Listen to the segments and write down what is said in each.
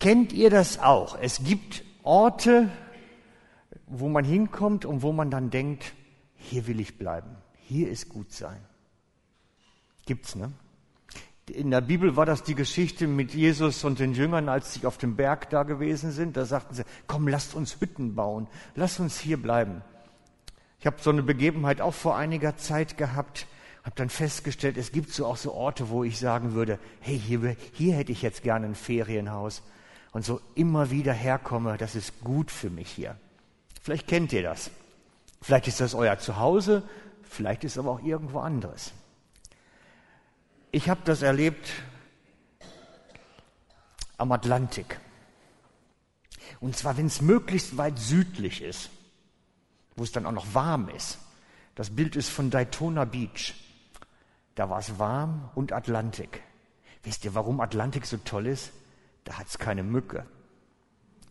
Kennt ihr das auch? Es gibt Orte, wo man hinkommt und wo man dann denkt, hier will ich bleiben, hier ist gut sein. Gibt's, ne? In der Bibel war das die Geschichte mit Jesus und den Jüngern, als sie auf dem Berg da gewesen sind. Da sagten sie, komm, lasst uns Hütten bauen, lasst uns hier bleiben. Ich habe so eine Begebenheit auch vor einiger Zeit gehabt, habe dann festgestellt, es gibt so auch so Orte, wo ich sagen würde, hey, hier, hier hätte ich jetzt gerne ein Ferienhaus und so immer wieder herkomme, das ist gut für mich hier. Vielleicht kennt ihr das. Vielleicht ist das euer Zuhause, vielleicht ist es aber auch irgendwo anderes. Ich habe das erlebt am Atlantik. Und zwar, wenn es möglichst weit südlich ist, wo es dann auch noch warm ist. Das Bild ist von Daytona Beach. Da war es warm und Atlantik. Wisst ihr, warum Atlantik so toll ist? Da hat es keine Mücke.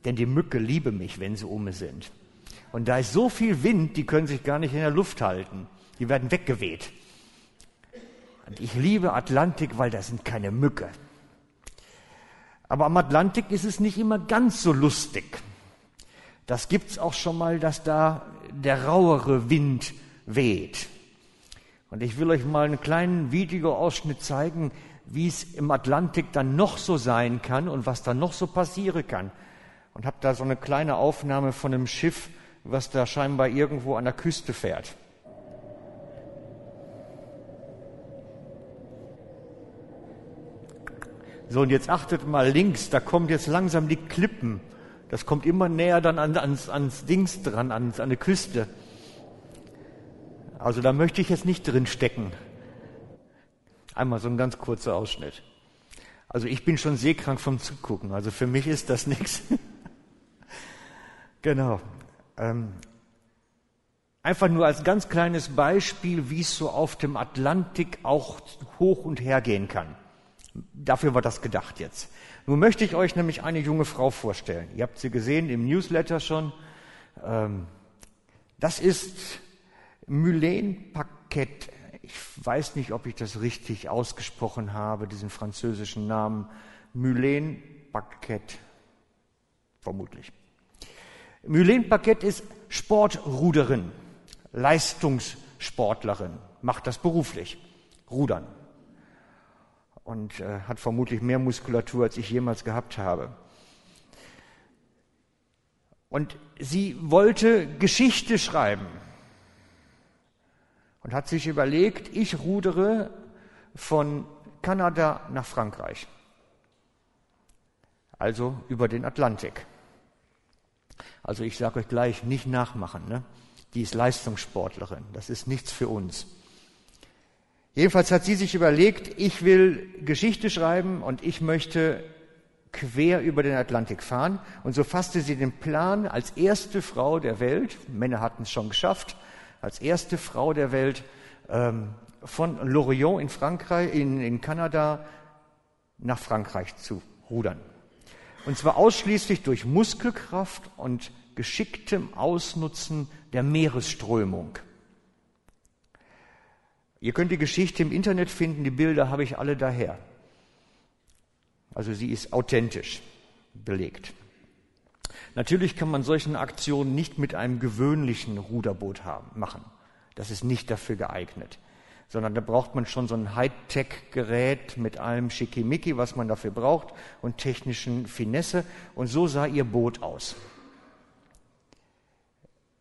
Denn die Mücke liebe mich, wenn sie um sind. Und da ist so viel Wind, die können sich gar nicht in der Luft halten. Die werden weggeweht. Und ich liebe Atlantik, weil da sind keine Mücke. Aber am Atlantik ist es nicht immer ganz so lustig. Das gibt's auch schon mal, dass da der rauere Wind weht. Und ich will euch mal einen kleinen Videoausschnitt zeigen, wie es im Atlantik dann noch so sein kann und was da noch so passieren kann. Und habe da so eine kleine Aufnahme von einem Schiff, was da scheinbar irgendwo an der Küste fährt. So, und jetzt achtet mal links, da kommt jetzt langsam die Klippen. Das kommt immer näher dann an, ans, ans Dings dran, ans, an die Küste. Also da möchte ich jetzt nicht drin stecken. Einmal so ein ganz kurzer Ausschnitt. Also ich bin schon seekrank vom Zugucken, also für mich ist das nichts. Genau. Ähm, einfach nur als ganz kleines Beispiel, wie es so auf dem Atlantik auch hoch und her gehen kann. Dafür war das gedacht jetzt. Nun möchte ich euch nämlich eine junge Frau vorstellen. Ihr habt sie gesehen im Newsletter schon. Ähm, das ist Mylène Paquette. Ich weiß nicht, ob ich das richtig ausgesprochen habe, diesen französischen Namen. Mylène Paquette. Vermutlich. Mylène Paquette ist Sportruderin, Leistungssportlerin, macht das beruflich, Rudern. Und äh, hat vermutlich mehr Muskulatur, als ich jemals gehabt habe. Und sie wollte Geschichte schreiben und hat sich überlegt, ich rudere von Kanada nach Frankreich, also über den Atlantik. Also ich sage euch gleich, nicht nachmachen. Ne? Die ist Leistungssportlerin, das ist nichts für uns. Jedenfalls hat sie sich überlegt, ich will Geschichte schreiben und ich möchte quer über den Atlantik fahren. Und so fasste sie den Plan, als erste Frau der Welt, Männer hatten es schon geschafft, als erste Frau der Welt ähm, von Lorient in Frankreich, in, in Kanada nach Frankreich zu rudern. Und zwar ausschließlich durch Muskelkraft und geschicktem Ausnutzen der Meeresströmung. Ihr könnt die Geschichte im Internet finden, die Bilder habe ich alle daher. Also sie ist authentisch belegt. Natürlich kann man solchen Aktionen nicht mit einem gewöhnlichen Ruderboot haben, machen. Das ist nicht dafür geeignet. Sondern da braucht man schon so ein Hightech-Gerät mit allem Schickimicki, was man dafür braucht und technischen Finesse. Und so sah ihr Boot aus.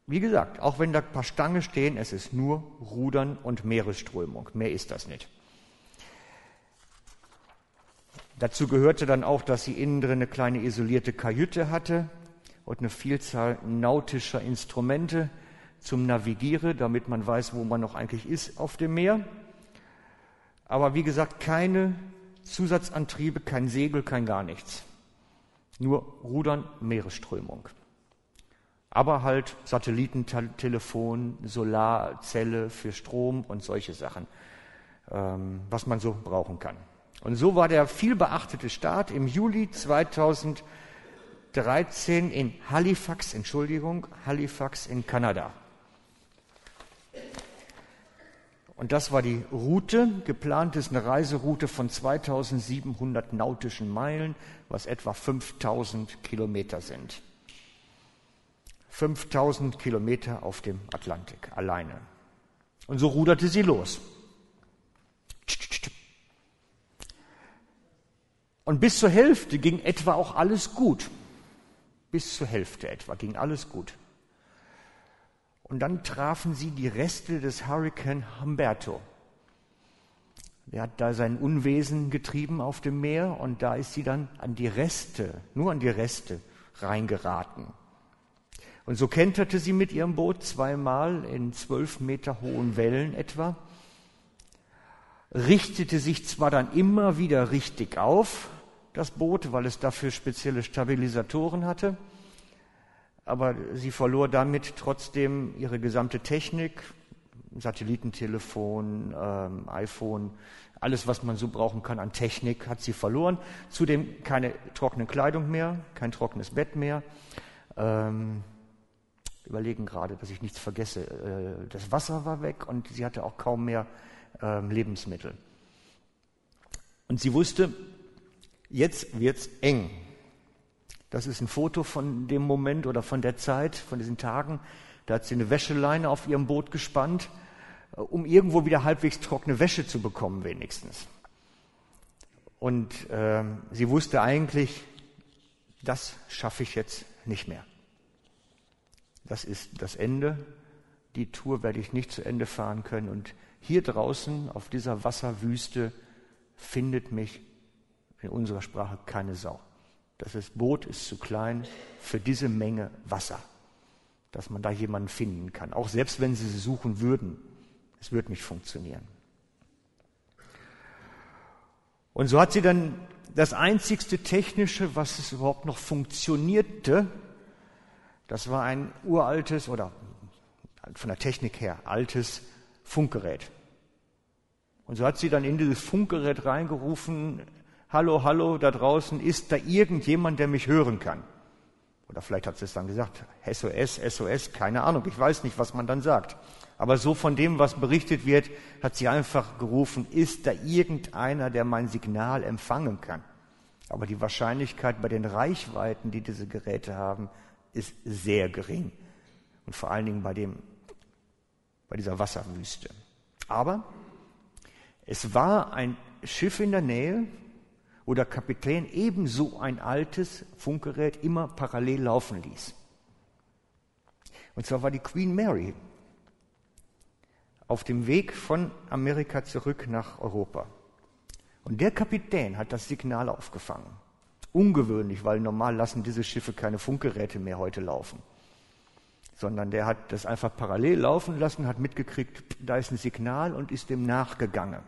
Wie gesagt, auch wenn da ein paar Stangen stehen, es ist nur Rudern und Meeresströmung. Mehr ist das nicht. Dazu gehörte dann auch, dass sie innen drin eine kleine isolierte Kajüte hatte, und eine Vielzahl nautischer Instrumente zum Navigieren, damit man weiß, wo man noch eigentlich ist auf dem Meer. Aber wie gesagt, keine Zusatzantriebe, kein Segel, kein gar nichts. Nur Rudern, Meeresströmung. Aber halt Satellitentelefon, Solarzelle für Strom und solche Sachen, ähm, was man so brauchen kann. Und so war der viel beachtete Start im Juli 2000 13 in Halifax, Entschuldigung, Halifax in Kanada. Und das war die Route. Geplant ist eine Reiseroute von 2700 nautischen Meilen, was etwa 5000 Kilometer sind. 5000 Kilometer auf dem Atlantik alleine. Und so ruderte sie los. Und bis zur Hälfte ging etwa auch alles gut. Bis zur Hälfte etwa ging alles gut. Und dann trafen sie die Reste des Hurrikan Humberto. Der hat da sein Unwesen getrieben auf dem Meer und da ist sie dann an die Reste, nur an die Reste reingeraten. Und so kenterte sie mit ihrem Boot zweimal in zwölf Meter hohen Wellen etwa, richtete sich zwar dann immer wieder richtig auf, das Boot, weil es dafür spezielle Stabilisatoren hatte, aber sie verlor damit trotzdem ihre gesamte Technik, Satellitentelefon, ähm, iPhone, alles, was man so brauchen kann an Technik, hat sie verloren. Zudem keine trockene Kleidung mehr, kein trockenes Bett mehr. Ähm, überlegen gerade, dass ich nichts vergesse. Äh, das Wasser war weg und sie hatte auch kaum mehr ähm, Lebensmittel. Und sie wusste, jetzt wird's eng. Das ist ein Foto von dem Moment oder von der Zeit, von diesen Tagen. Da hat sie eine Wäscheleine auf ihrem Boot gespannt, äh, um irgendwo wieder halbwegs trockene Wäsche zu bekommen, wenigstens. Und äh, sie wusste eigentlich, das schaffe ich jetzt nicht mehr. Das ist das Ende. Die Tour werde ich nicht zu Ende fahren können. Und hier draußen auf dieser Wasserwüste findet mich in unserer Sprache keine Sau. Das Boot ist zu klein für diese Menge Wasser, dass man da jemanden finden kann. Auch selbst wenn sie sie suchen würden, es wird nicht funktionieren. Und so hat sie dann das einzigste technische, was es überhaupt noch funktionierte, das war ein uraltes oder von der Technik her altes Funkgerät. Und so hat sie dann in dieses Funkgerät reingerufen, hallo, hallo, da draußen, ist da irgendjemand, der mich hören kann? Oder vielleicht hat sie es dann gesagt, SOS, SOS, keine Ahnung, ich weiß nicht, was man dann sagt. Aber so von dem, was berichtet wird, hat sie einfach gerufen, ist da irgendeiner, der mein Signal empfangen kann? Aber die Wahrscheinlichkeit bei den Reichweiten, die diese Geräte haben, ist sehr gering. Und vor allen Dingen bei dem, bei dieser Wasserwüste. Aber es war ein Schiff in der Nähe, wo der Kapitän ebenso ein altes Funkgerät immer parallel laufen ließ. Und zwar war die Queen Mary auf dem Weg von Amerika zurück nach Europa. Und der Kapitän hat das Signal aufgefangen. Ungewöhnlich, weil normal lassen diese Schiffe keine Funkgeräte mehr heute laufen. Sondern der hat das einfach parallel laufen lassen, hat mitgekriegt, da ist ein Signal und ist dem nachgegangen.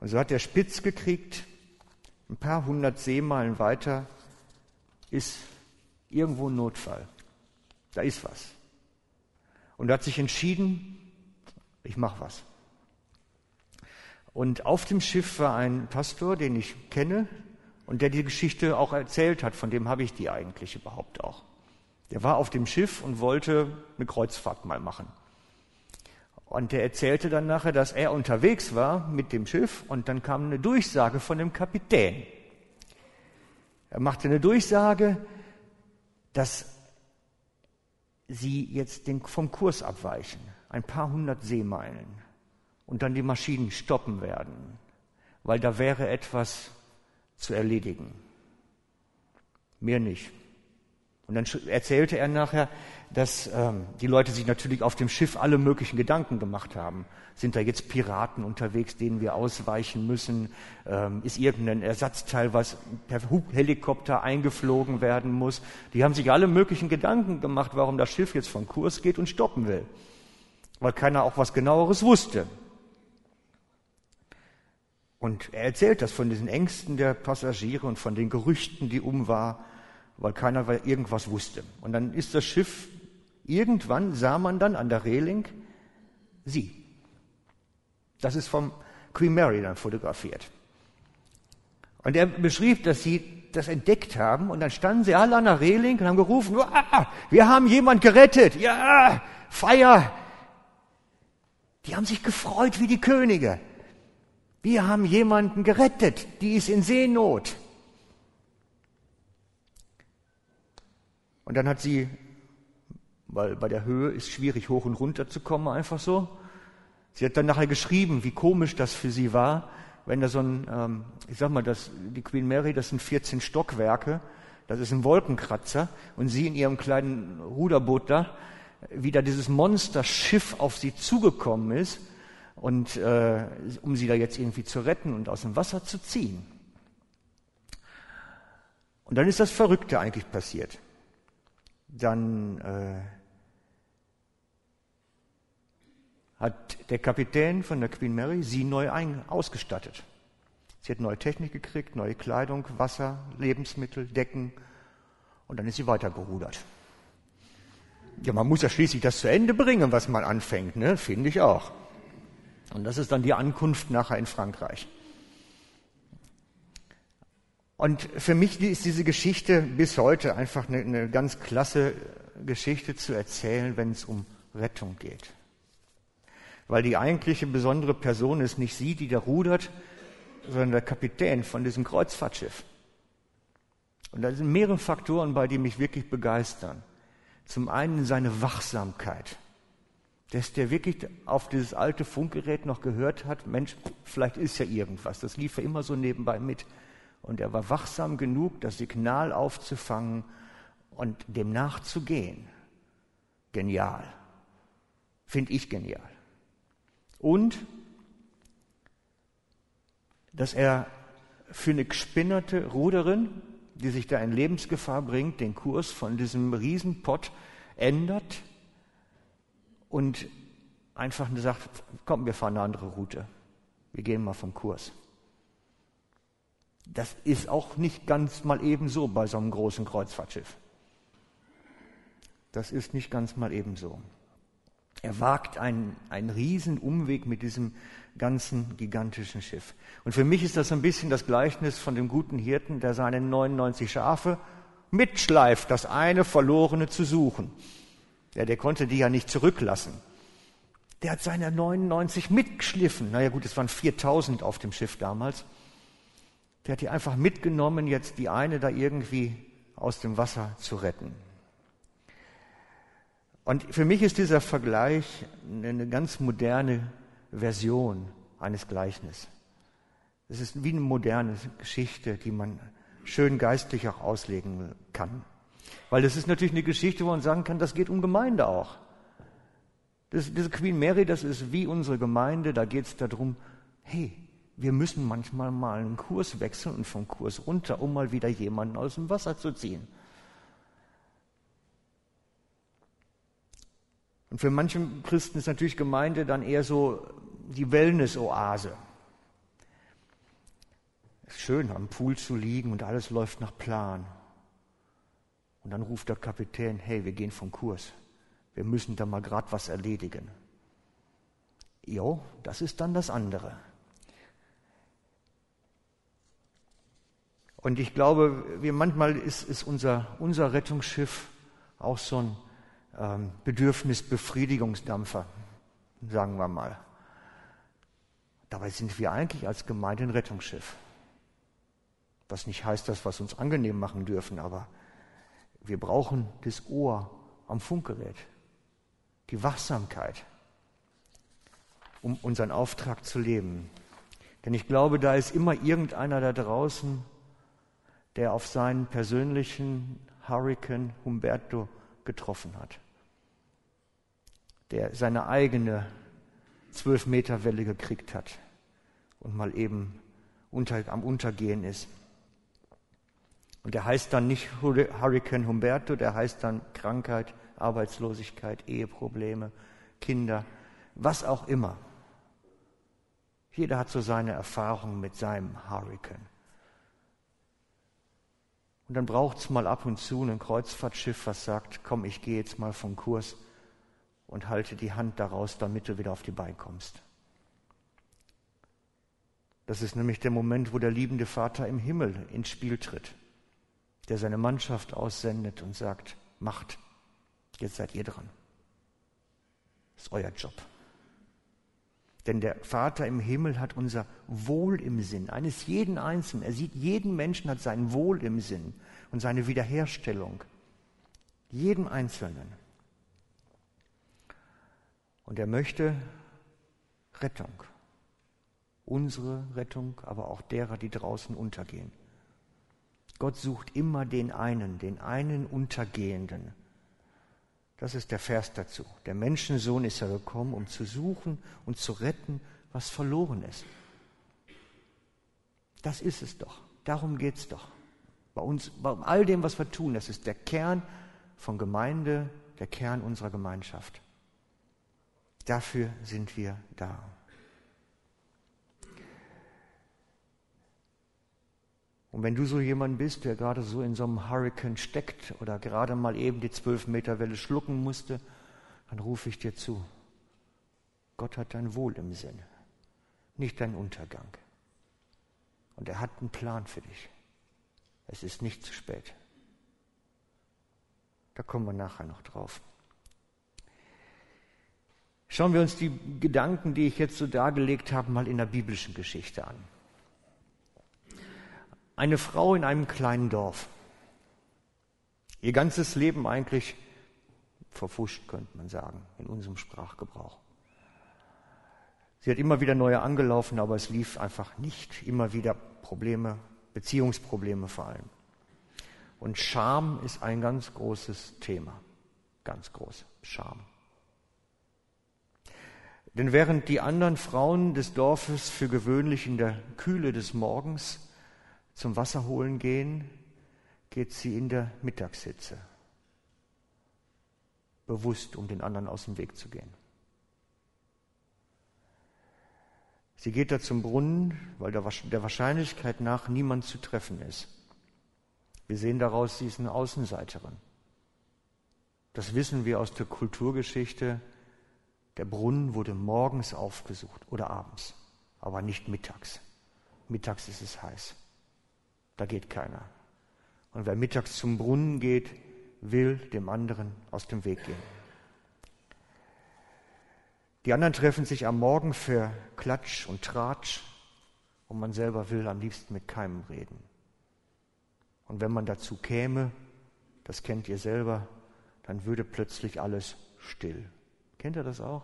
Und so hat er spitz gekriegt, ein paar hundert Seemeilen weiter ist irgendwo ein Notfall. Da ist was. Und er hat sich entschieden, ich mache was. Und auf dem Schiff war ein Pastor, den ich kenne und der die Geschichte auch erzählt hat. Von dem habe ich die eigentlich überhaupt auch. Der war auf dem Schiff und wollte eine Kreuzfahrt mal machen. Und der erzählte dann nachher, dass er unterwegs war mit dem Schiff und dann kam eine Durchsage von dem Kapitän. Er machte eine Durchsage, dass sie jetzt den, vom Kurs abweichen, ein paar hundert Seemeilen, und dann die Maschinen stoppen werden, weil da wäre etwas zu erledigen. Mehr nicht. Und dann erzählte er nachher, dass ähm, die Leute sich natürlich auf dem Schiff alle möglichen Gedanken gemacht haben. Sind da jetzt Piraten unterwegs, denen wir ausweichen müssen? Ähm, ist irgendein Ersatzteil, was per Helikopter eingeflogen werden muss? Die haben sich alle möglichen Gedanken gemacht, warum das Schiff jetzt von Kurs geht und stoppen will. Weil keiner auch was genaueres wusste. Und er erzählt das von diesen Ängsten der Passagiere und von den Gerüchten, die um war weil keiner irgendwas wusste. Und dann ist das Schiff, irgendwann sah man dann an der Reling sie. Das ist vom Queen Mary dann fotografiert. Und er beschrieb, dass sie das entdeckt haben und dann standen sie alle an der Reling und haben gerufen, ah, wir haben jemand gerettet, ja, Feier. Die haben sich gefreut wie die Könige. Wir haben jemanden gerettet, die ist in Seenot. Und dann hat sie, weil bei der Höhe ist schwierig hoch und runter zu kommen, einfach so. Sie hat dann nachher geschrieben, wie komisch das für sie war, wenn da so ein, ähm, ich sag mal, das, die Queen Mary, das sind 14 Stockwerke, das ist ein Wolkenkratzer und sie in ihrem kleinen Ruderboot da, wie da dieses Monsterschiff auf sie zugekommen ist und äh, um sie da jetzt irgendwie zu retten und aus dem Wasser zu ziehen. Und dann ist das Verrückte eigentlich passiert. Dann äh, hat der Kapitän von der Queen Mary sie neu ein, ausgestattet. Sie hat neue Technik gekriegt, neue Kleidung, Wasser, Lebensmittel, Decken und dann ist sie weitergerudert. Ja, man muss ja schließlich das zu Ende bringen, was man anfängt, ne? finde ich auch. Und das ist dann die Ankunft nachher in Frankreich. Und für mich ist diese Geschichte bis heute einfach eine, eine ganz klasse Geschichte zu erzählen, wenn es um Rettung geht weil die eigentliche besondere Person ist nicht sie, die da rudert, sondern der Kapitän von diesem Kreuzfahrtschiff. Und da sind mehrere Faktoren bei, die mich wirklich begeistern. Zum einen seine Wachsamkeit, dass der wirklich auf dieses alte Funkgerät noch gehört hat, Mensch, vielleicht ist ja irgendwas. Das lief ja immer so nebenbei mit. Und er war wachsam genug, das Signal aufzufangen und dem nachzugehen. Genial. Finde ich genial. Und dass er für eine gespinnerte Ruderin, die sich da in Lebensgefahr bringt, den Kurs von diesem Riesenpott ändert und einfach sagt, komm, wir fahren eine andere Route. Wir gehen mal vom Kurs. Das ist auch nicht ganz mal eben so bei so einem großen Kreuzfahrtschiff. Das ist nicht ganz mal eben so. Er wagt einen, einen riesen Umweg mit diesem ganzen gigantischen Schiff. Und für mich ist das ein bisschen das Gleichnis von dem guten Hirten, der seine 99 Schafe mitschleift, das eine Verlorene zu suchen. Ja, der konnte die ja nicht zurücklassen. Der hat seine 99 mitgeschliffen. Naja gut, es waren 4000 auf dem Schiff damals. Der hat die einfach mitgenommen, jetzt die eine da irgendwie aus dem Wasser zu retten. Und für mich ist dieser Vergleich eine ganz moderne Version eines Gleichnisses. Es ist wie eine moderne Geschichte, die man schön geistlich auch auslegen kann. Weil das ist natürlich eine Geschichte, wo man sagen kann, das geht um Gemeinde auch. Das, diese Queen Mary, das ist wie unsere Gemeinde, da geht es darum, hey, wir müssen manchmal mal einen Kurs wechseln und vom Kurs runter, um mal wieder jemanden aus dem Wasser zu ziehen. Und für manche Christen ist natürlich Gemeinde dann eher so die Wellness-Oase. Es ist schön, am Pool zu liegen und alles läuft nach Plan. Und dann ruft der Kapitän, hey, wir gehen vom Kurs. Wir müssen da mal gerade was erledigen. Jo, das ist dann das andere. Und ich glaube, wir manchmal ist, ist unser, unser Rettungsschiff auch so ein ähm, Bedürfnisbefriedigungsdampfer, sagen wir mal. Dabei sind wir eigentlich als Gemeinde ein Rettungsschiff. Was nicht heißt, dass wir es uns angenehm machen dürfen, aber wir brauchen das Ohr am Funkgerät, die Wachsamkeit, um unseren Auftrag zu leben. Denn ich glaube, da ist immer irgendeiner da draußen, der auf seinen persönlichen Hurricane Humberto getroffen hat der seine eigene zwölf Meter Welle gekriegt hat und mal eben unter, am Untergehen ist. Und der heißt dann nicht Hurricane Humberto, der heißt dann Krankheit, Arbeitslosigkeit, Eheprobleme, Kinder, was auch immer. Jeder hat so seine Erfahrungen mit seinem Hurricane. Und dann braucht es mal ab und zu ein Kreuzfahrtschiff, was sagt, komm, ich gehe jetzt mal vom Kurs und halte die Hand daraus, damit du wieder auf die Beine kommst. Das ist nämlich der Moment, wo der liebende Vater im Himmel ins Spiel tritt, der seine Mannschaft aussendet und sagt, macht, jetzt seid ihr dran. Das ist euer Job. Denn der Vater im Himmel hat unser Wohl im Sinn, eines jeden Einzelnen. Er sieht, jeden Menschen hat sein Wohl im Sinn und seine Wiederherstellung. Jeden Einzelnen. Und er möchte Rettung. Unsere Rettung, aber auch derer, die draußen untergehen. Gott sucht immer den einen, den einen Untergehenden. Das ist der Vers dazu. Der Menschensohn ist ja gekommen, um zu suchen und zu retten, was verloren ist. Das ist es doch. Darum geht es doch. Bei uns, bei all dem, was wir tun, das ist der Kern von Gemeinde, der Kern unserer Gemeinschaft. Dafür sind wir da. Und wenn du so jemand bist, der gerade so in so einem Hurricane steckt oder gerade mal eben die zwölf Meter Welle schlucken musste, dann rufe ich dir zu. Gott hat dein Wohl im Sinn, nicht dein Untergang. Und er hat einen Plan für dich. Es ist nicht zu spät. Da kommen wir nachher noch drauf. Schauen wir uns die Gedanken, die ich jetzt so dargelegt habe, mal in der biblischen Geschichte an. Eine Frau in einem kleinen Dorf. Ihr ganzes Leben eigentlich verfuscht, könnte man sagen, in unserem Sprachgebrauch. Sie hat immer wieder neue angelaufen, aber es lief einfach nicht. Immer wieder Probleme, Beziehungsprobleme vor allem. Und Scham ist ein ganz großes Thema. Ganz groß. Scham. Denn während die anderen Frauen des Dorfes für gewöhnlich in der Kühle des Morgens zum Wasser holen gehen, geht sie in der Mittagshitze, bewusst, um den anderen aus dem Weg zu gehen. Sie geht da zum Brunnen, weil der Wahrscheinlichkeit nach niemand zu treffen ist. Wir sehen daraus, sie ist eine Außenseiterin. Das wissen wir aus der Kulturgeschichte. Der Brunnen wurde morgens aufgesucht oder abends, aber nicht mittags. Mittags ist es heiß. Da geht keiner. Und wer mittags zum Brunnen geht, will dem anderen aus dem Weg gehen. Die anderen treffen sich am Morgen für Klatsch und Tratsch und man selber will am liebsten mit keinem reden. Und wenn man dazu käme, das kennt ihr selber, dann würde plötzlich alles still. Kennt ihr das auch?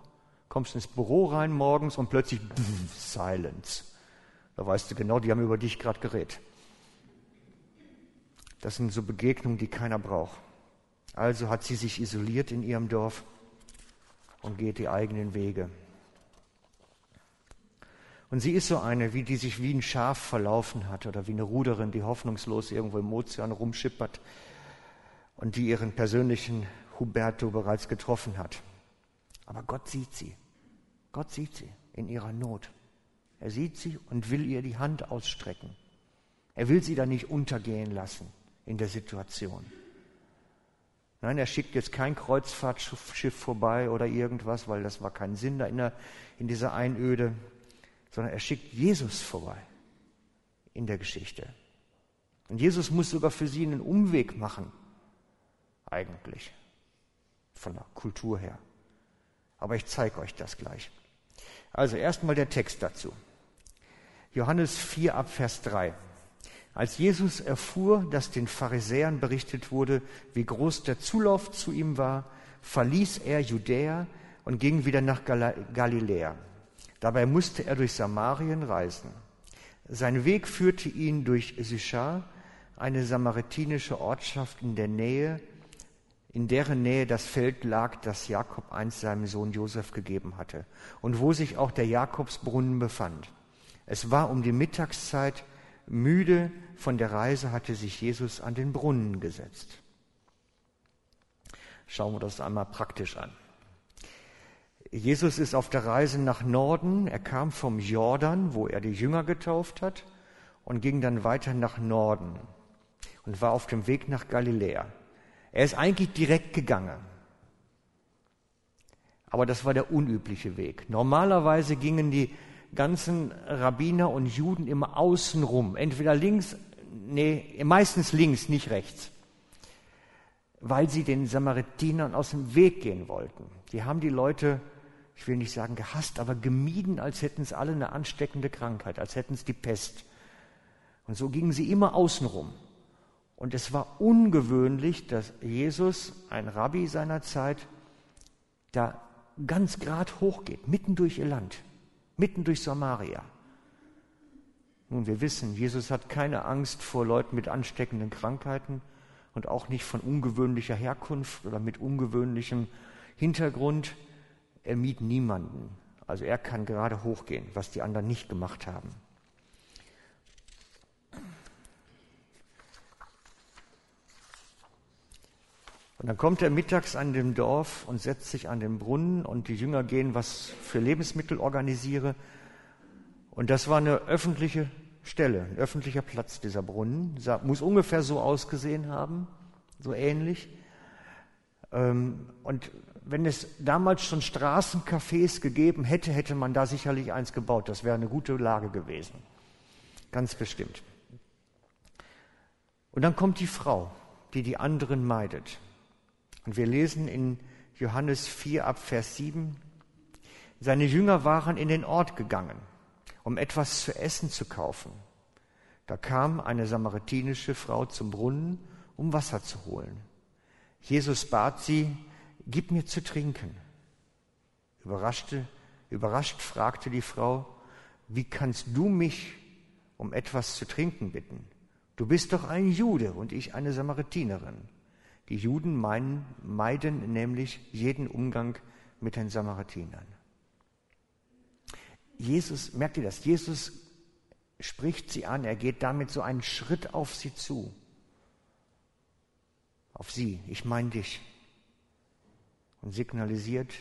Kommst ins Büro rein morgens und plötzlich pff, Silence. Da weißt du genau, die haben über dich gerade geredet. Das sind so Begegnungen, die keiner braucht. Also hat sie sich isoliert in ihrem Dorf und geht die eigenen Wege. Und sie ist so eine, wie die sich wie ein Schaf verlaufen hat oder wie eine Ruderin, die hoffnungslos irgendwo im Ozean rumschippert und die ihren persönlichen Huberto bereits getroffen hat. Aber Gott sieht sie. Gott sieht sie in ihrer Not. Er sieht sie und will ihr die Hand ausstrecken. Er will sie da nicht untergehen lassen in der Situation. Nein, er schickt jetzt kein Kreuzfahrtschiff vorbei oder irgendwas, weil das war kein Sinn da in, der, in dieser Einöde, sondern er schickt Jesus vorbei in der Geschichte. Und Jesus muss sogar für sie einen Umweg machen, eigentlich, von der Kultur her. Aber ich zeige euch das gleich. Also erstmal der Text dazu. Johannes 4 ab Vers 3. Als Jesus erfuhr, dass den Pharisäern berichtet wurde, wie groß der Zulauf zu ihm war, verließ er Judäa und ging wieder nach Galiläa. Dabei musste er durch Samarien reisen. Sein Weg führte ihn durch Sychar, eine samaritinische Ortschaft in der Nähe, in deren Nähe das Feld lag, das Jakob einst seinem Sohn Josef gegeben hatte und wo sich auch der Jakobsbrunnen befand. Es war um die Mittagszeit, Müde von der Reise hatte sich Jesus an den Brunnen gesetzt. Schauen wir das einmal praktisch an. Jesus ist auf der Reise nach Norden. Er kam vom Jordan, wo er die Jünger getauft hat, und ging dann weiter nach Norden und war auf dem Weg nach Galiläa. Er ist eigentlich direkt gegangen. Aber das war der unübliche Weg. Normalerweise gingen die ganzen Rabbiner und Juden immer außen rum, entweder links, nee, meistens links, nicht rechts, weil sie den Samaritanern aus dem Weg gehen wollten. Die haben die Leute ich will nicht sagen gehasst, aber gemieden, als hätten es alle eine ansteckende Krankheit, als hätten es die Pest. Und so gingen sie immer außenrum. Und es war ungewöhnlich, dass Jesus, ein Rabbi seiner Zeit, da ganz grad hochgeht, mitten durch ihr Land, mitten durch Samaria. Nun, wir wissen, Jesus hat keine Angst vor Leuten mit ansteckenden Krankheiten und auch nicht von ungewöhnlicher Herkunft oder mit ungewöhnlichem Hintergrund. Er miet niemanden. Also er kann gerade hochgehen, was die anderen nicht gemacht haben. Und dann kommt er mittags an dem Dorf und setzt sich an den Brunnen und die Jünger gehen, was für Lebensmittel organisiere. Und das war eine öffentliche Stelle, ein öffentlicher Platz, dieser Brunnen. Muss ungefähr so ausgesehen haben, so ähnlich. Ähm, und wenn es damals schon Straßencafés gegeben hätte, hätte man da sicherlich eins gebaut. Das wäre eine gute Lage gewesen. Ganz bestimmt. Und dann kommt die Frau, die die anderen meidet. Und wir lesen in Johannes 4 ab Vers 7, seine Jünger waren in den Ort gegangen, um etwas zu essen zu kaufen. Da kam eine samaritinische Frau zum Brunnen, um Wasser zu holen. Jesus bat sie, gib mir zu trinken. Überraschte, überrascht fragte die Frau, wie kannst du mich um etwas zu trinken bitten? Du bist doch ein Jude und ich eine Samaritinerin. Die Juden meinen, meiden nämlich jeden Umgang mit den Samaritanern. Jesus, merkt ihr das? Jesus spricht sie an, er geht damit so einen Schritt auf sie zu. Auf sie, ich meine dich. Und signalisiert,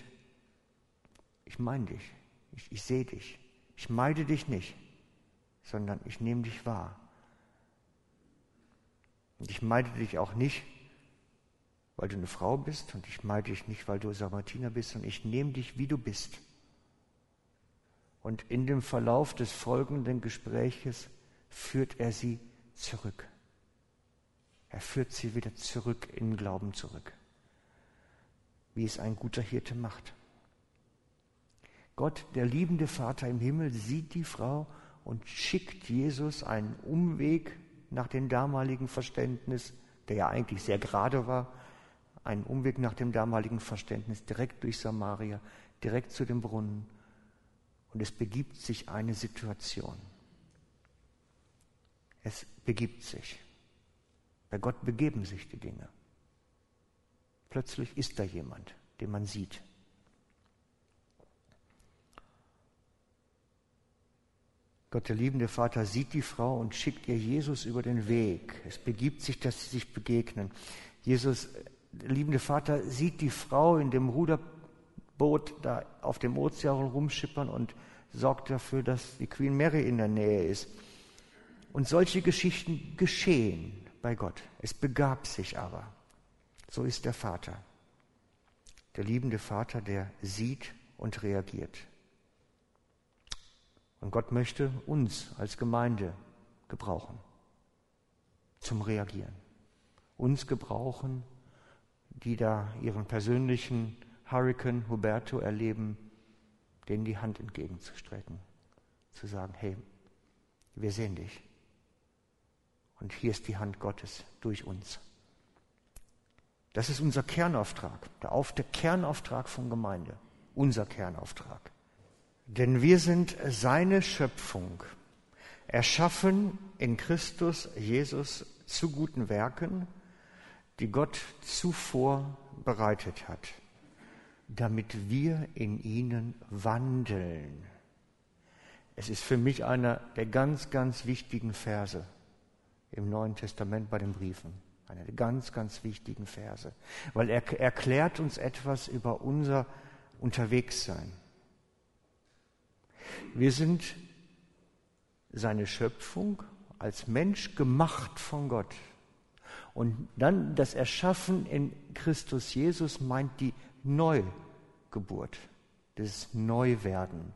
ich meine dich, ich, ich sehe dich, ich meide dich nicht, sondern ich nehme dich wahr. Und ich meide dich auch nicht, weil du eine Frau bist und ich meide dich nicht, weil du Samariter bist, und ich nehme dich, wie du bist. Und in dem Verlauf des folgenden Gespräches führt er sie zurück. Er führt sie wieder zurück in Glauben zurück, wie es ein guter Hirte macht. Gott, der liebende Vater im Himmel, sieht die Frau und schickt Jesus einen Umweg nach dem damaligen Verständnis, der ja eigentlich sehr gerade war, einen Umweg nach dem damaligen Verständnis, direkt durch Samaria, direkt zu dem Brunnen. Und es begibt sich eine Situation. Es begibt sich. Bei Gott begeben sich die Dinge. Plötzlich ist da jemand, den man sieht. Gott, der liebende Vater, sieht die Frau und schickt ihr Jesus über den Weg. Es begibt sich, dass sie sich begegnen. Jesus der liebende Vater sieht die Frau in dem Ruderboot da auf dem Ozean rumschippern und sorgt dafür, dass die Queen Mary in der Nähe ist. Und solche Geschichten geschehen bei Gott. Es begab sich aber. So ist der Vater. Der liebende Vater, der sieht und reagiert. Und Gott möchte uns als Gemeinde gebrauchen zum Reagieren. Uns gebrauchen, die da ihren persönlichen Hurricane Huberto erleben, denen die Hand entgegenzustrecken, zu sagen, hey, wir sehen dich. Und hier ist die Hand Gottes durch uns. Das ist unser Kernauftrag, der, Auf, der Kernauftrag von Gemeinde, unser Kernauftrag. Denn wir sind seine Schöpfung, erschaffen in Christus Jesus zu guten Werken, die Gott zuvor bereitet hat, damit wir in ihnen wandeln. Es ist für mich einer der ganz, ganz wichtigen Verse im Neuen Testament bei den Briefen. Einer der ganz, ganz wichtigen Verse, weil er erklärt uns etwas über unser Unterwegssein. Wir sind seine Schöpfung als Mensch gemacht von Gott. Und dann das Erschaffen in Christus Jesus meint die Neugeburt, das Neuwerden.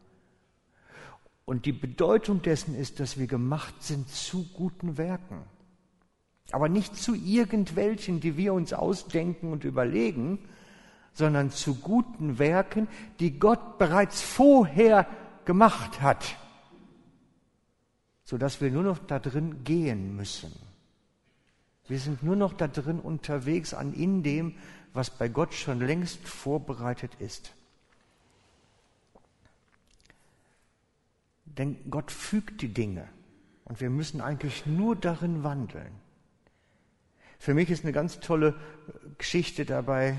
Und die Bedeutung dessen ist, dass wir gemacht sind zu guten Werken. Aber nicht zu irgendwelchen, die wir uns ausdenken und überlegen, sondern zu guten Werken, die Gott bereits vorher gemacht hat, sodass wir nur noch da drin gehen müssen. Wir sind nur noch da drin unterwegs an in dem, was bei Gott schon längst vorbereitet ist. Denn Gott fügt die Dinge und wir müssen eigentlich nur darin wandeln. Für mich ist eine ganz tolle Geschichte dabei.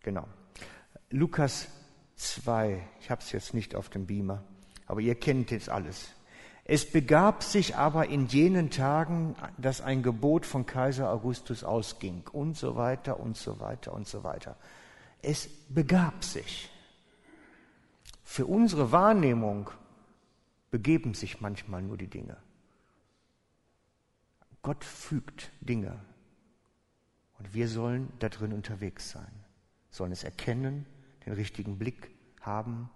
Genau. Lukas 2, ich habe es jetzt nicht auf dem Beamer, aber ihr kennt jetzt alles. Es begab sich aber in jenen Tagen, dass ein Gebot von Kaiser Augustus ausging und so weiter und so weiter und so weiter. Es begab sich. Für unsere Wahrnehmung begeben sich manchmal nur die Dinge. Gott fügt Dinge und wir sollen da drin unterwegs sein, sollen es erkennen, den richtigen Blick haben,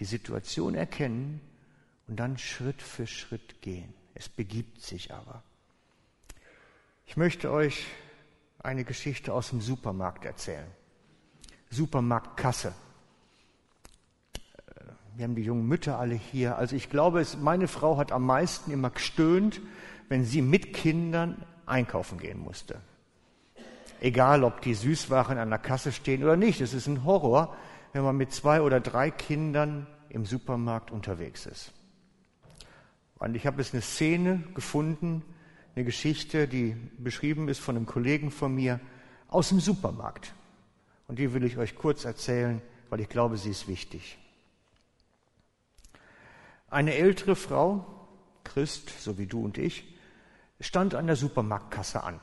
die Situation erkennen und dann Schritt für Schritt gehen. Es begibt sich aber. Ich möchte euch eine Geschichte aus dem Supermarkt erzählen. Supermarktkasse. Wir haben die jungen Mütter alle hier. Also ich glaube, es, meine Frau hat am meisten immer gestöhnt, wenn sie mit Kindern einkaufen gehen musste. Egal, ob die Süßwaren an der Kasse stehen oder nicht. Es ist ein Horror, wenn man mit zwei oder drei Kindern im Supermarkt unterwegs ist. Und ich habe jetzt eine Szene gefunden, eine Geschichte, die beschrieben ist von einem Kollegen von mir aus dem Supermarkt. Und die will ich euch kurz erzählen, weil ich glaube, sie ist wichtig. Eine ältere Frau, Christ, so wie du und ich, stand an der Supermarktkasse an.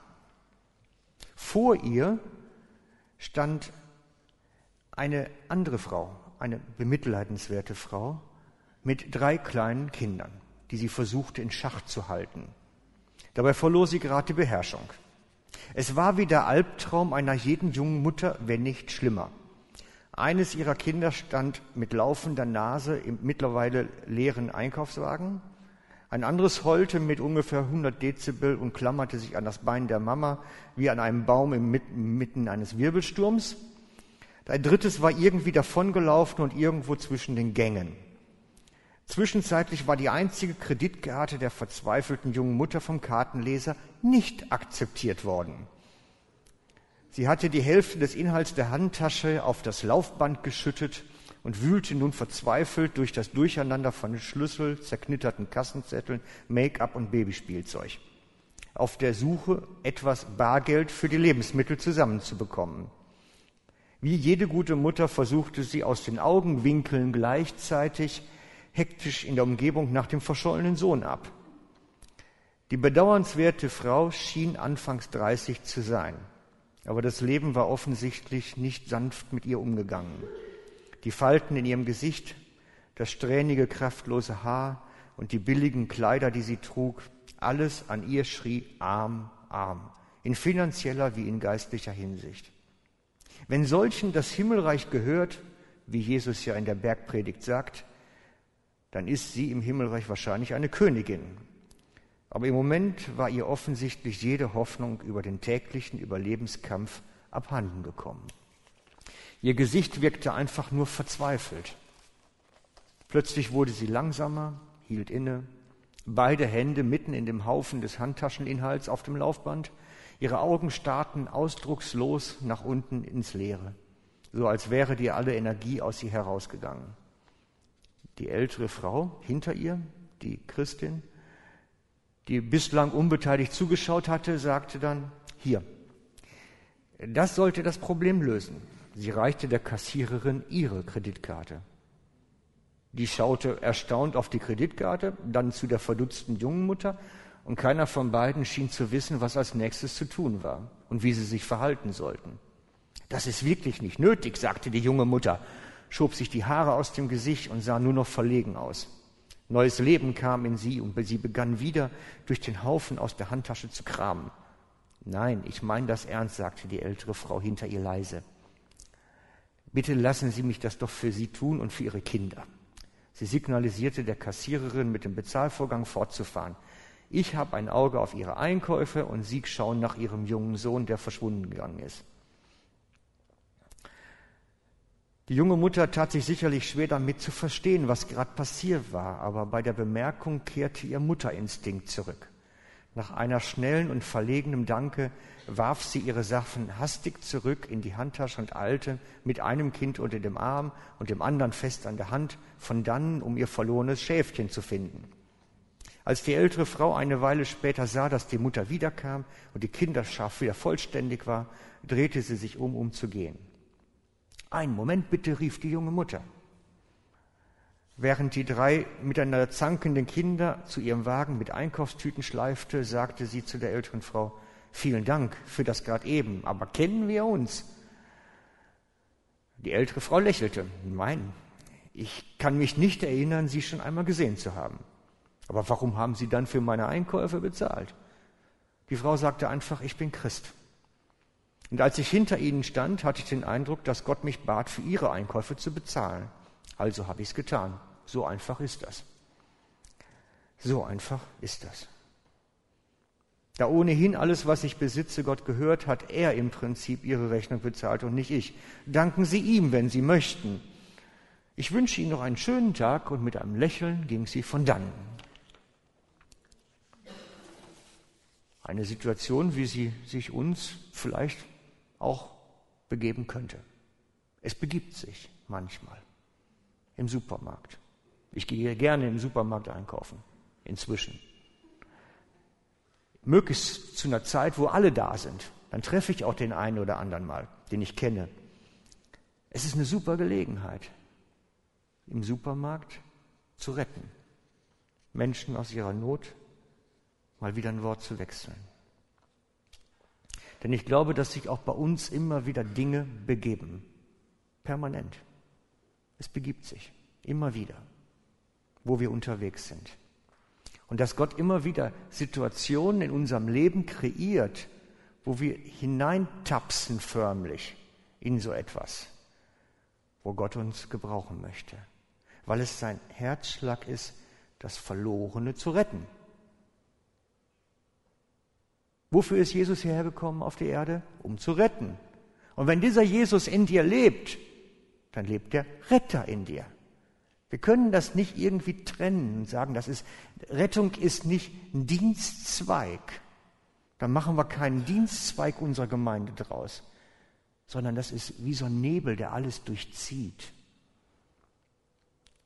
Vor ihr stand eine andere Frau, eine bemitleidenswerte Frau mit drei kleinen Kindern die sie versuchte in Schach zu halten. Dabei verlor sie gerade die Beherrschung. Es war wie der Albtraum einer jeden jungen Mutter, wenn nicht schlimmer. Eines ihrer Kinder stand mit laufender Nase im mittlerweile leeren Einkaufswagen. Ein anderes heulte mit ungefähr 100 Dezibel und klammerte sich an das Bein der Mama wie an einem Baum inmitten eines Wirbelsturms. Ein drittes war irgendwie davongelaufen und irgendwo zwischen den Gängen. Zwischenzeitlich war die einzige Kreditkarte der verzweifelten jungen Mutter vom Kartenleser nicht akzeptiert worden. Sie hatte die Hälfte des Inhalts der Handtasche auf das Laufband geschüttet und wühlte nun verzweifelt durch das Durcheinander von Schlüssel, zerknitterten Kassenzetteln, Make-up und Babyspielzeug. Auf der Suche, etwas Bargeld für die Lebensmittel zusammenzubekommen. Wie jede gute Mutter versuchte sie aus den Augenwinkeln gleichzeitig hektisch in der Umgebung nach dem verschollenen Sohn ab. Die bedauernswerte Frau schien anfangs 30 zu sein, aber das Leben war offensichtlich nicht sanft mit ihr umgegangen. Die Falten in ihrem Gesicht, das strähnige, kraftlose Haar und die billigen Kleider, die sie trug, alles an ihr schrie arm, arm, in finanzieller wie in geistlicher Hinsicht. Wenn solchen das Himmelreich gehört, wie Jesus ja in der Bergpredigt sagt, dann ist sie im Himmelreich wahrscheinlich eine Königin. Aber im Moment war ihr offensichtlich jede Hoffnung über den täglichen Überlebenskampf abhanden gekommen. Ihr Gesicht wirkte einfach nur verzweifelt. Plötzlich wurde sie langsamer, hielt inne, beide Hände mitten in dem Haufen des Handtascheninhalts auf dem Laufband. Ihre Augen starrten ausdruckslos nach unten ins Leere, so als wäre dir alle Energie aus ihr herausgegangen die ältere Frau hinter ihr, die Christin, die bislang unbeteiligt zugeschaut hatte, sagte dann, hier, das sollte das Problem lösen. Sie reichte der Kassiererin ihre Kreditkarte. Die schaute erstaunt auf die Kreditkarte, dann zu der verdutzten jungen Mutter, und keiner von beiden schien zu wissen, was als nächstes zu tun war und wie sie sich verhalten sollten. Das ist wirklich nicht nötig, sagte die junge Mutter schob sich die Haare aus dem Gesicht und sah nur noch verlegen aus. Neues Leben kam in sie und sie begann wieder durch den Haufen aus der Handtasche zu kramen. Nein, ich meine das ernst, sagte die ältere Frau hinter ihr leise. Bitte lassen Sie mich das doch für Sie tun und für Ihre Kinder. Sie signalisierte der Kassiererin mit dem Bezahlvorgang fortzufahren. Ich habe ein Auge auf ihre Einkäufe und sie schauen nach ihrem jungen Sohn, der verschwunden gegangen ist. Die junge Mutter tat sich sicherlich schwer damit zu verstehen, was gerade passiert war, aber bei der Bemerkung kehrte ihr Mutterinstinkt zurück. Nach einer schnellen und verlegenen Danke warf sie ihre Sachen hastig zurück in die Handtasche und eilte mit einem Kind unter dem Arm und dem anderen fest an der Hand von dannen, um ihr verlorenes Schäfchen zu finden. Als die ältere Frau eine Weile später sah, dass die Mutter wiederkam und die Kinderschaf wieder vollständig war, drehte sie sich um, um zu gehen. Einen Moment bitte, rief die junge Mutter. Während die drei miteinander zankenden Kinder zu ihrem Wagen mit Einkaufstüten schleifte, sagte sie zu der älteren Frau, vielen Dank für das gerade eben, aber kennen wir uns? Die ältere Frau lächelte, nein, ich kann mich nicht erinnern, Sie schon einmal gesehen zu haben. Aber warum haben Sie dann für meine Einkäufe bezahlt? Die Frau sagte einfach, ich bin Christ. Und als ich hinter ihnen stand, hatte ich den Eindruck, dass Gott mich bat, für ihre Einkäufe zu bezahlen. Also habe ich es getan. So einfach ist das. So einfach ist das. Da ohnehin alles, was ich besitze, Gott gehört, hat er im Prinzip ihre Rechnung bezahlt und nicht ich. Danken Sie ihm, wenn Sie möchten. Ich wünsche Ihnen noch einen schönen Tag und mit einem Lächeln ging sie von dann. Eine Situation, wie sie sich uns vielleicht auch begeben könnte. Es begibt sich manchmal im Supermarkt. Ich gehe gerne im Supermarkt einkaufen, inzwischen. Möglichst zu einer Zeit, wo alle da sind. Dann treffe ich auch den einen oder anderen mal, den ich kenne. Es ist eine super Gelegenheit, im Supermarkt zu retten. Menschen aus ihrer Not mal wieder ein Wort zu wechseln. Denn ich glaube, dass sich auch bei uns immer wieder Dinge begeben. Permanent. Es begibt sich. Immer wieder. Wo wir unterwegs sind. Und dass Gott immer wieder Situationen in unserem Leben kreiert, wo wir hineintapsen förmlich in so etwas, wo Gott uns gebrauchen möchte. Weil es sein Herzschlag ist, das Verlorene zu retten. Wofür ist Jesus hierher gekommen auf die Erde? Um zu retten. Und wenn dieser Jesus in dir lebt, dann lebt der Retter in dir. Wir können das nicht irgendwie trennen und sagen, das ist, Rettung ist nicht ein Dienstzweig. Da machen wir keinen Dienstzweig unserer Gemeinde draus, sondern das ist wie so ein Nebel, der alles durchzieht,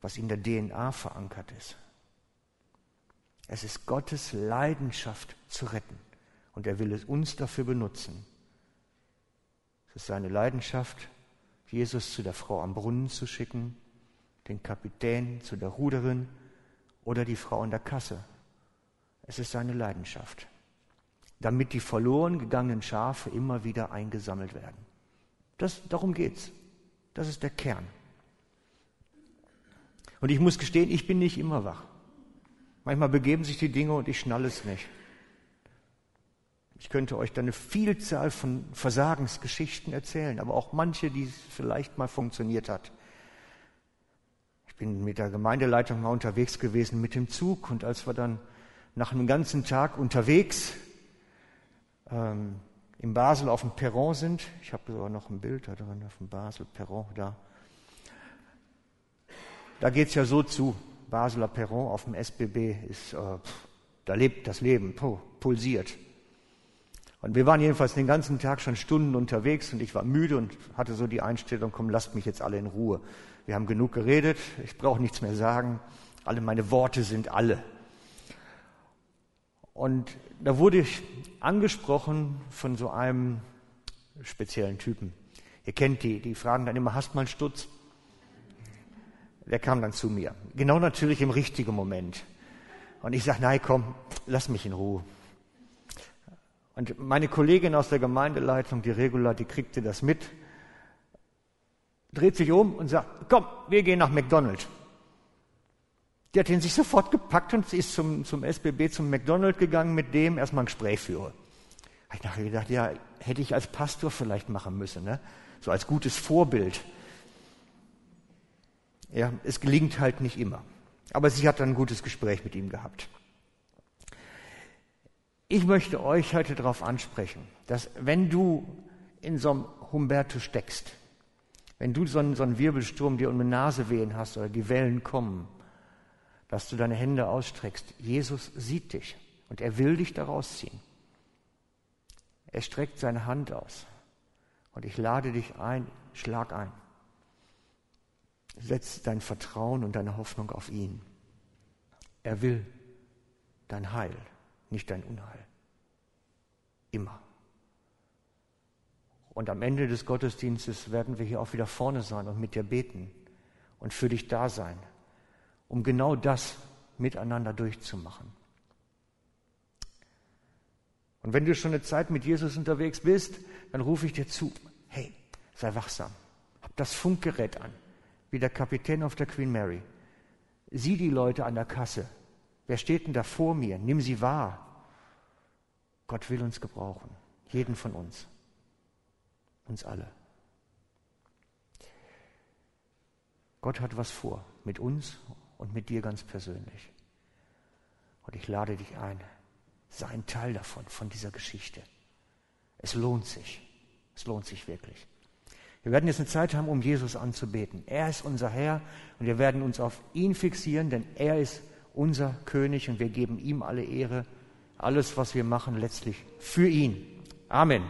was in der DNA verankert ist. Es ist Gottes Leidenschaft zu retten und er will es uns dafür benutzen. Es ist seine Leidenschaft, Jesus zu der Frau am Brunnen zu schicken, den Kapitän zu der Ruderin oder die Frau an der Kasse. Es ist seine Leidenschaft, damit die verloren gegangenen Schafe immer wieder eingesammelt werden. Das, darum geht's. Das ist der Kern. Und ich muss gestehen, ich bin nicht immer wach. Manchmal begeben sich die Dinge und ich schnall es nicht. Ich könnte euch da eine Vielzahl von Versagensgeschichten erzählen, aber auch manche, die vielleicht mal funktioniert hat. Ich bin mit der Gemeindeleitung mal unterwegs gewesen mit dem Zug und als wir dann nach einem ganzen Tag unterwegs ähm, in Basel auf dem Perron sind, ich habe sogar noch ein Bild da drin, auf dem Basel Perron da. Da geht's ja so zu, Basler Perron auf dem SBB ist, äh, da lebt das Leben, pulsiert. Und wir waren jedenfalls den ganzen Tag schon Stunden unterwegs und ich war müde und hatte so die Einstellung, komm, lasst mich jetzt alle in Ruhe. Wir haben genug geredet, ich brauche nichts mehr sagen, alle meine Worte sind alle. Und da wurde ich angesprochen von so einem speziellen Typen. Ihr kennt die, die fragen dann immer, hast mal einen Stutz? Der kam dann zu mir. Genau natürlich im richtigen Moment. Und ich sage, nein, komm, lass mich in Ruhe. Und meine Kollegin aus der Gemeindeleitung, die Regula, die kriegte das mit, dreht sich um und sagt, komm, wir gehen nach McDonald's. Die hat ihn sich sofort gepackt und ist zum, zum SBB, zum McDonald's gegangen, mit dem erstmal ein Gespräch führe. Habe ich nachher gedacht, ja, hätte ich als Pastor vielleicht machen müssen, ne? so als gutes Vorbild. Ja, es gelingt halt nicht immer. Aber sie hat dann ein gutes Gespräch mit ihm gehabt. Ich möchte euch heute darauf ansprechen, dass wenn du in so einem Humberto steckst, wenn du so einen, so einen Wirbelsturm dir um die Nase wehen hast oder die Wellen kommen, dass du deine Hände ausstreckst. Jesus sieht dich und er will dich daraus ziehen. Er streckt seine Hand aus und ich lade dich ein, schlag ein. Setz dein Vertrauen und deine Hoffnung auf ihn. Er will dein Heil, nicht dein Unheil. Immer. Und am Ende des Gottesdienstes werden wir hier auch wieder vorne sein und mit dir beten und für dich da sein, um genau das miteinander durchzumachen. Und wenn du schon eine Zeit mit Jesus unterwegs bist, dann rufe ich dir zu, hey, sei wachsam, hab das Funkgerät an, wie der Kapitän auf der Queen Mary. Sieh die Leute an der Kasse. Wer steht denn da vor mir? Nimm sie wahr. Gott will uns gebrauchen, jeden von uns, uns alle. Gott hat was vor mit uns und mit dir ganz persönlich. Und ich lade dich ein, sei ein Teil davon, von dieser Geschichte. Es lohnt sich. Es lohnt sich wirklich. Wir werden jetzt eine Zeit haben, um Jesus anzubeten. Er ist unser Herr und wir werden uns auf ihn fixieren, denn er ist unser König und wir geben ihm alle Ehre, alles, was wir machen, letztlich für ihn. Amen.